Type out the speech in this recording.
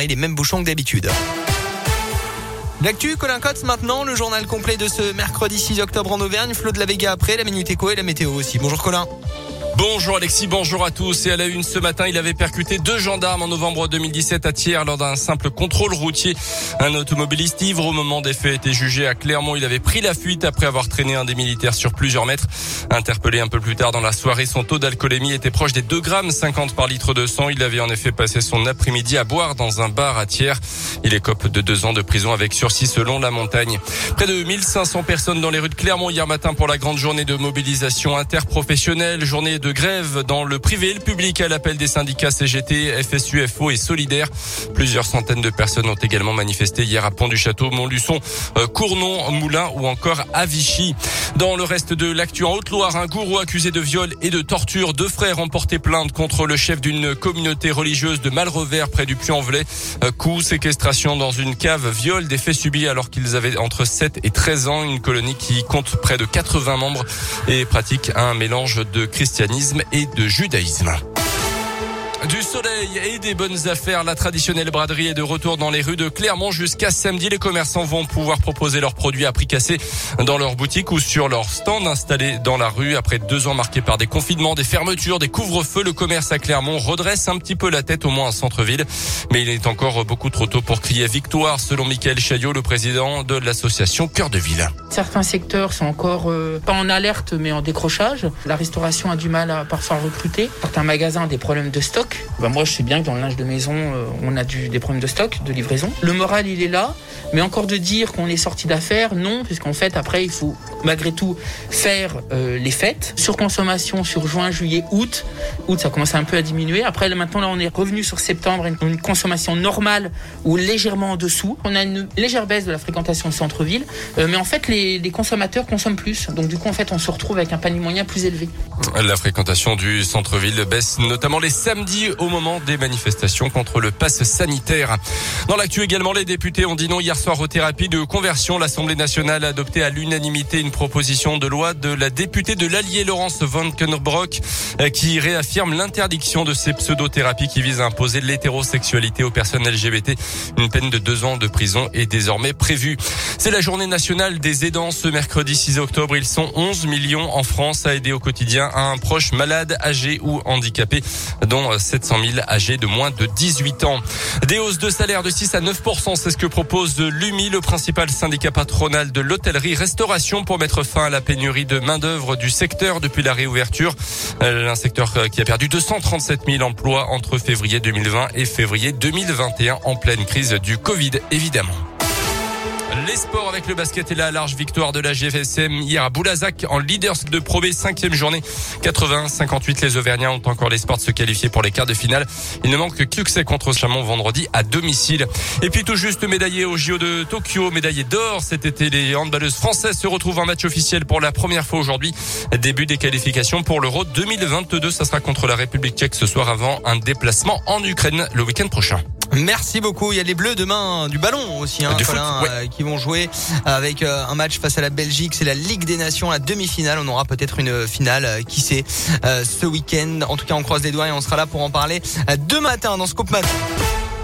Les mêmes bouchons que d'habitude. L'actu, Colin Cotte, maintenant, le journal complet de ce mercredi 6 octobre en Auvergne, Flo de la Vega après, la Minute Éco et la météo aussi. Bonjour Colin. Bonjour Alexis, bonjour à tous. Et à la une ce matin, il avait percuté deux gendarmes en novembre 2017 à Thiers lors d'un simple contrôle routier. Un automobiliste ivre au moment des faits était jugé à Clermont. Il avait pris la fuite après avoir traîné un des militaires sur plusieurs mètres. Interpellé un peu plus tard dans la soirée, son taux d'alcoolémie était proche des 2 grammes 50 par litre de sang. Il avait en effet passé son après-midi à boire dans un bar à Thiers. Il écope de deux ans de prison avec sursis selon la montagne. Près de 1500 personnes dans les rues de Clermont hier matin pour la grande journée de mobilisation interprofessionnelle, journée de grève dans le privé et le public à l'appel des syndicats CGT, FSU, FO et Solidaire. Plusieurs centaines de personnes ont également manifesté hier à Pont-du-Château, Montluçon, euh, Cournon, Moulin ou encore à Vichy. Dans le reste de l'actu en Haute-Loire, un gourou accusé de viol et de torture, deux frères ont porté plainte contre le chef d'une communauté religieuse de Malrevers près du Puy-en-Velay. Euh, coup, séquestration dans une cave, viol, des faits subis alors qu'ils avaient entre 7 et 13 ans. Une colonie qui compte près de 80 membres et pratique un mélange de christianisme et de judaïsme. Du soleil et des bonnes affaires, la traditionnelle braderie est de retour dans les rues de Clermont jusqu'à samedi. Les commerçants vont pouvoir proposer leurs produits à prix cassé dans leur boutique ou sur leur stand installé dans la rue. Après deux ans marqués par des confinements, des fermetures, des couvre-feux, le commerce à Clermont redresse un petit peu la tête, au moins en centre-ville. Mais il est encore beaucoup trop tôt pour crier victoire, selon Michael Chaillot, le président de l'association Cœur de Ville. Certains secteurs sont encore euh, pas en alerte, mais en décrochage. La restauration a du mal à parfois recruter. Certains magasins ont des problèmes de stock. Bah, moi, je sais bien que dans le linge de maison, euh, on a des problèmes de stock, de livraison. Le moral, il est là, mais encore de dire qu'on est sorti d'affaires, non, puisqu'en fait, après, il faut malgré tout faire euh, les fêtes. Surconsommation sur juin, juillet, août. Août, ça commence un peu à diminuer. Après, maintenant, là, on est revenu sur septembre, une, consommation normale ou légèrement en dessous. On a une légère baisse de la fréquentation au centre-ville, euh, mais en fait, les, les consommateurs consomment plus. Donc, du coup, en fait, on se retrouve avec un panier moyen plus élevé. La fréquentation du centre-ville baisse notamment les samedis au moment des manifestations contre le pass sanitaire. Dans l'actu également, les députés ont dit non hier soir aux thérapies de conversion. L'Assemblée nationale a adopté à l'unanimité une proposition de loi de la députée de l'Allier Laurence von Kennerbrock qui réaffirme l'interdiction de ces pseudothérapies qui visent à imposer l'hétérosexualité aux personnes LGBT. Une peine de deux ans de prison est désormais prévue. C'est la journée nationale des aidants ce mercredi 6 octobre. Ils sont 11 millions en France à aider au quotidien un proche malade, âgé ou handicapé, dont 700 000 âgés de moins de 18 ans. Des hausses de salaire de 6 à 9% c'est ce que propose l'UMI, le principal syndicat patronal de l'hôtellerie-restauration pour mettre fin à la pénurie de main-d'œuvre du secteur depuis la réouverture. Un secteur qui a perdu 237 000 emplois entre février 2020 et février 2021 en pleine crise du Covid, évidemment. Les sports avec le basket et la large victoire de la GFSM hier à Boulazac en leaders de Pro cinquième journée. 80-58, les Auvergnats ont encore l'espoir de se qualifier pour les quarts de finale. Il ne manque que succès contre Chamon vendredi à domicile. Et puis tout juste médaillé au JO de Tokyo, médaillé d'or cet été. Les handballeuses françaises se retrouvent en match officiel pour la première fois aujourd'hui. Début des qualifications pour l'Euro 2022. Ça sera contre la République tchèque ce soir avant un déplacement en Ukraine le week-end prochain. Merci beaucoup. Il y a les Bleus demain du ballon aussi, hein, Du Colin, foot, ouais. euh, qui vont jouer avec euh, un match face à la Belgique. C'est la Ligue des Nations, la demi-finale. On aura peut-être une finale, euh, qui sait, ce week-end. En tout cas, on croise les doigts et on sera là pour en parler demain matin dans Scoop Matin.